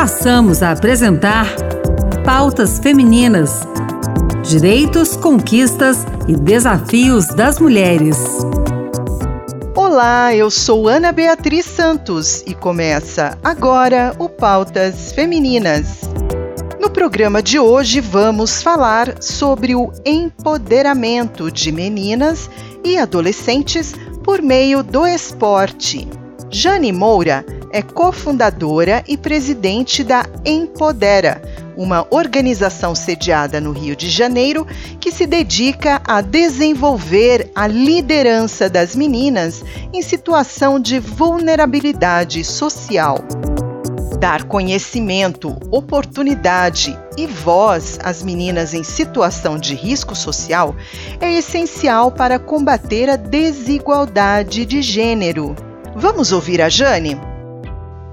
passamos a apresentar Pautas Femininas: Direitos, Conquistas e Desafios das Mulheres. Olá, eu sou Ana Beatriz Santos e começa agora o Pautas Femininas. No programa de hoje vamos falar sobre o empoderamento de meninas e adolescentes por meio do esporte. Jane Moura é cofundadora e presidente da Empodera, uma organização sediada no Rio de Janeiro que se dedica a desenvolver a liderança das meninas em situação de vulnerabilidade social. Dar conhecimento, oportunidade e voz às meninas em situação de risco social é essencial para combater a desigualdade de gênero. Vamos ouvir a Jane?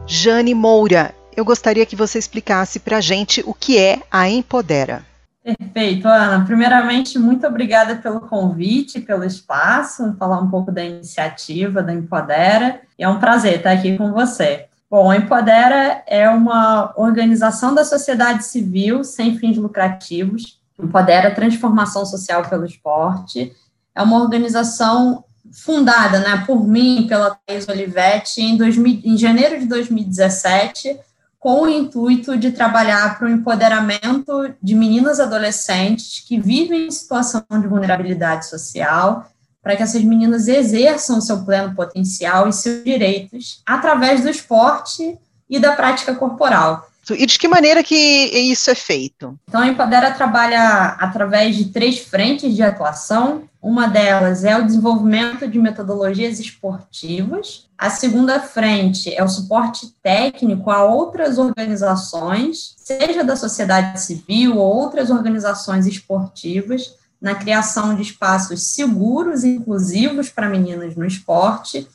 Jane Moura, eu gostaria que você explicasse para a gente o que é a Empodera. Perfeito, Ana. Primeiramente, muito obrigada pelo convite, pelo espaço, falar um pouco da iniciativa da Empodera. É um prazer estar aqui com você. Bom, a Empodera é uma organização da sociedade civil sem fins lucrativos. Empodera Transformação Social pelo Esporte. É uma organização fundada né, por mim, pela Thais Olivetti, em, 2000, em janeiro de 2017, com o intuito de trabalhar para o empoderamento de meninas adolescentes que vivem em situação de vulnerabilidade social, para que essas meninas exerçam seu pleno potencial e seus direitos através do esporte e da prática corporal. E de que maneira que isso é feito? Então, a Empodera trabalha através de três frentes de atuação. Uma delas é o desenvolvimento de metodologias esportivas. A segunda frente é o suporte técnico a outras organizações, seja da sociedade civil ou outras organizações esportivas, na criação de espaços seguros e inclusivos para meninas no esporte.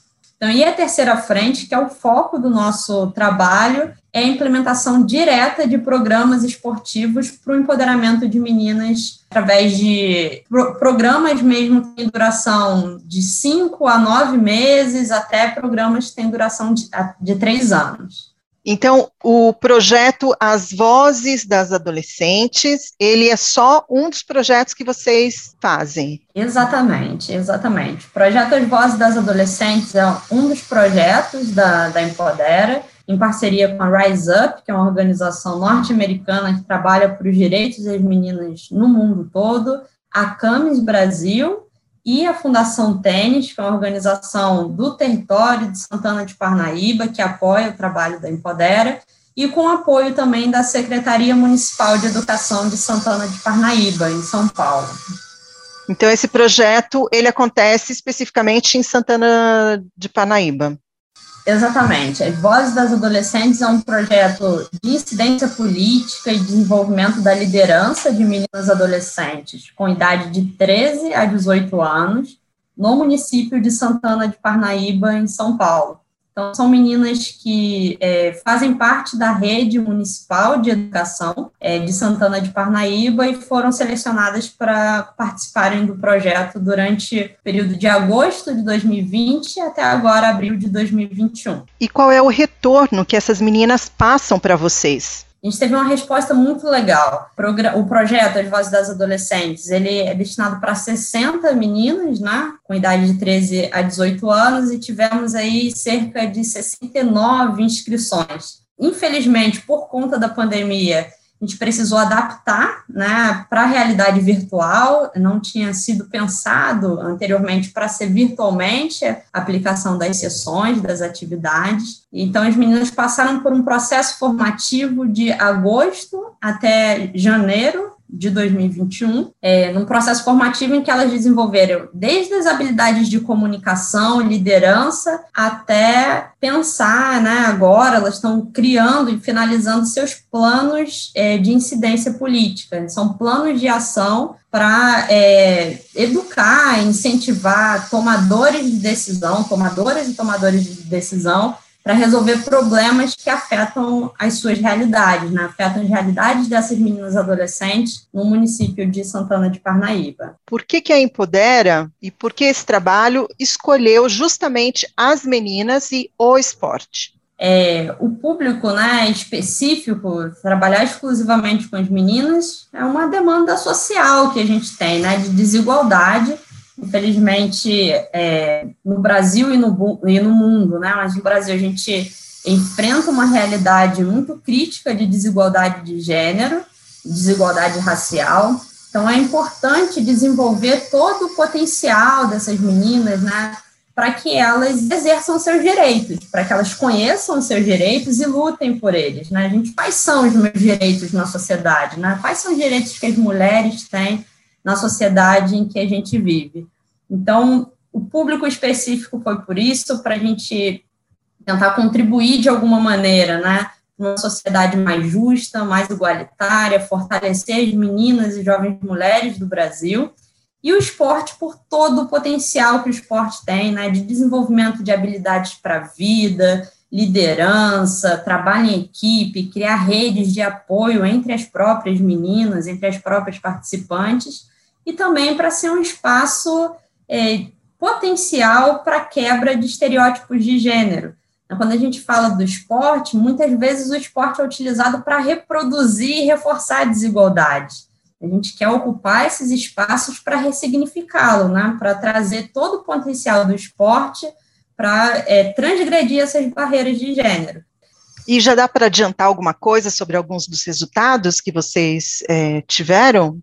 Então, e a terceira frente, que é o foco do nosso trabalho, é a implementação direta de programas esportivos para o empoderamento de meninas através de pro programas mesmo que têm duração de cinco a nove meses, até programas que têm duração de, de três anos. Então, o projeto As Vozes das Adolescentes, ele é só um dos projetos que vocês fazem. Exatamente, exatamente. O projeto As Vozes das Adolescentes é um dos projetos da, da Empodera, em parceria com a Rise Up, que é uma organização norte-americana que trabalha por os direitos das meninas no mundo todo, a Camis Brasil e a Fundação Tênis, que é uma organização do território de Santana de Parnaíba, que apoia o trabalho da Empodera, e com apoio também da Secretaria Municipal de Educação de Santana de Parnaíba, em São Paulo. Então, esse projeto, ele acontece especificamente em Santana de Parnaíba. Exatamente. As Vozes das Adolescentes é um projeto de incidência política e desenvolvimento da liderança de meninas adolescentes com idade de 13 a 18 anos, no município de Santana de Parnaíba, em São Paulo. Então, são meninas que é, fazem parte da rede municipal de educação é, de Santana de Parnaíba e foram selecionadas para participarem do projeto durante o período de agosto de 2020 até agora, abril de 2021. E qual é o retorno que essas meninas passam para vocês? A gente teve uma resposta muito legal. O projeto As Vozes das Adolescentes, ele é destinado para 60 meninas, né, com idade de 13 a 18 anos, e tivemos aí cerca de 69 inscrições. Infelizmente, por conta da pandemia, a gente precisou adaptar né, para a realidade virtual, não tinha sido pensado anteriormente para ser virtualmente a aplicação das sessões, das atividades. Então, as meninas passaram por um processo formativo de agosto até janeiro de 2021, é, num processo formativo em que elas desenvolveram desde as habilidades de comunicação, liderança, até pensar, né, agora elas estão criando e finalizando seus planos é, de incidência política, são planos de ação para é, educar, incentivar tomadores de decisão, tomadoras e tomadores de decisão para resolver problemas que afetam as suas realidades, né? afetam as realidades dessas meninas adolescentes no município de Santana de Parnaíba. Por que, que a Empodera e por que esse trabalho escolheu justamente as meninas e o esporte? é, o público né, específico, trabalhar exclusivamente com as meninas, é uma demanda social que a gente tem, né, de desigualdade. Infelizmente, é, no Brasil e no, e no mundo, né, mas no Brasil a gente enfrenta uma realidade muito crítica de desigualdade de gênero, desigualdade racial. Então, é importante desenvolver todo o potencial dessas meninas, né, para que elas exerçam seus direitos, para que elas conheçam seus direitos e lutem por eles, né? A gente, quais são os meus direitos na sociedade, né? Quais são os direitos que as mulheres têm na sociedade em que a gente vive? Então, o público específico foi por isso, para a gente tentar contribuir de alguma maneira, né? Uma sociedade mais justa, mais igualitária, fortalecer as meninas e jovens mulheres do Brasil e o esporte por todo o potencial que o esporte tem, né, de desenvolvimento de habilidades para a vida, liderança, trabalho em equipe, criar redes de apoio entre as próprias meninas, entre as próprias participantes, e também para ser um espaço é, potencial para quebra de estereótipos de gênero. Então, quando a gente fala do esporte, muitas vezes o esporte é utilizado para reproduzir e reforçar a desigualdade. A gente quer ocupar esses espaços para ressignificá-lo, né? para trazer todo o potencial do esporte para é, transgredir essas barreiras de gênero. E já dá para adiantar alguma coisa sobre alguns dos resultados que vocês é, tiveram?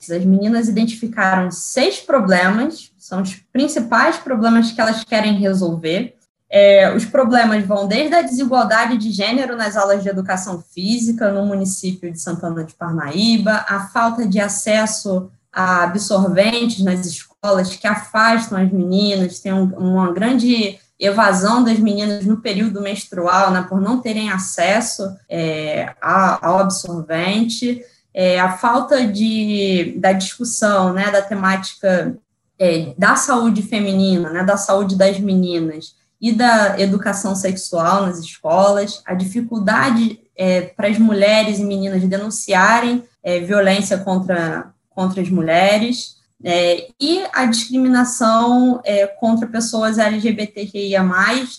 As meninas identificaram seis problemas, são os principais problemas que elas querem resolver. É, os problemas vão desde a desigualdade de gênero nas aulas de educação física no município de Santana de Parnaíba, a falta de acesso a absorventes nas escolas que afastam as meninas, tem um, uma grande evasão das meninas no período menstrual, né, por não terem acesso é, ao absorvente, é, a falta de, da discussão né, da temática é, da saúde feminina, né, da saúde das meninas, e da educação sexual nas escolas, a dificuldade é, para as mulheres e meninas denunciarem é, violência contra, contra as mulheres, é, e a discriminação é, contra pessoas LGBTQIA+,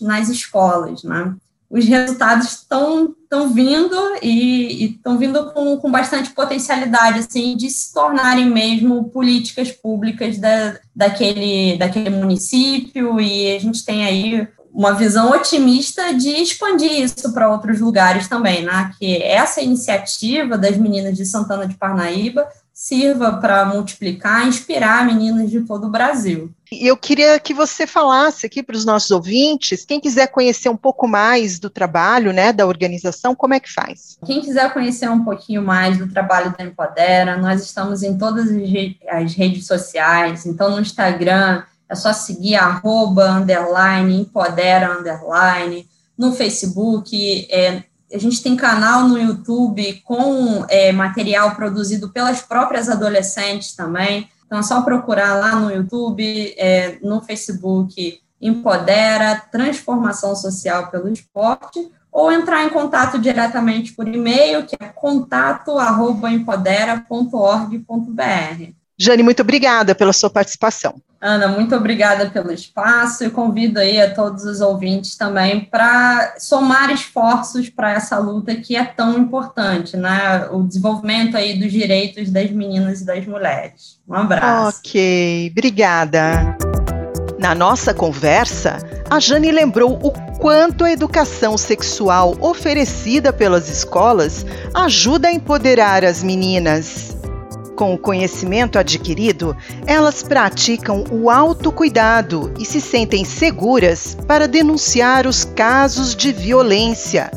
nas escolas, né? Os resultados estão estão vindo e estão vindo com, com bastante potencialidade, assim, de se tornarem mesmo políticas públicas da, daquele, daquele município, e a gente tem aí uma visão otimista de expandir isso para outros lugares também, né? Que essa iniciativa das meninas de Santana de Parnaíba sirva para multiplicar, inspirar meninas de todo o Brasil. E eu queria que você falasse aqui para os nossos ouvintes, quem quiser conhecer um pouco mais do trabalho, né, da organização, como é que faz? Quem quiser conhecer um pouquinho mais do trabalho da Empodera, nós estamos em todas as redes sociais, então no Instagram é só seguir arroba, underline, empodera, underline, no Facebook, é, a gente tem canal no YouTube com é, material produzido pelas próprias adolescentes também. Então é só procurar lá no YouTube, é, no Facebook, Empodera, Transformação Social pelo Esporte, ou entrar em contato diretamente por e-mail, que é contato@empodera.org.br. Jane, muito obrigada pela sua participação. Ana, muito obrigada pelo espaço e convido aí a todos os ouvintes também para somar esforços para essa luta que é tão importante, né? O desenvolvimento aí dos direitos das meninas e das mulheres. Um abraço. Ok, obrigada. Na nossa conversa, a Jane lembrou o quanto a educação sexual oferecida pelas escolas ajuda a empoderar as meninas. Com o conhecimento adquirido, elas praticam o autocuidado e se sentem seguras para denunciar os casos de violência.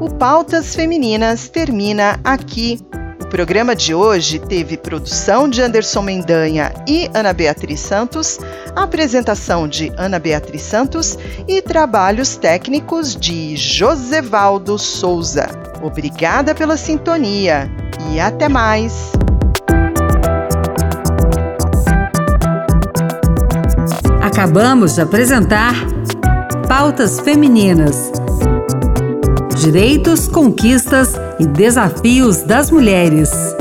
O Pautas Femininas termina aqui. O programa de hoje teve produção de Anderson Mendanha e Ana Beatriz Santos, apresentação de Ana Beatriz Santos e trabalhos técnicos de Josevaldo Souza. Obrigada pela sintonia e até mais! Acabamos de apresentar Pautas Femininas. Direitos, conquistas e desafios das mulheres.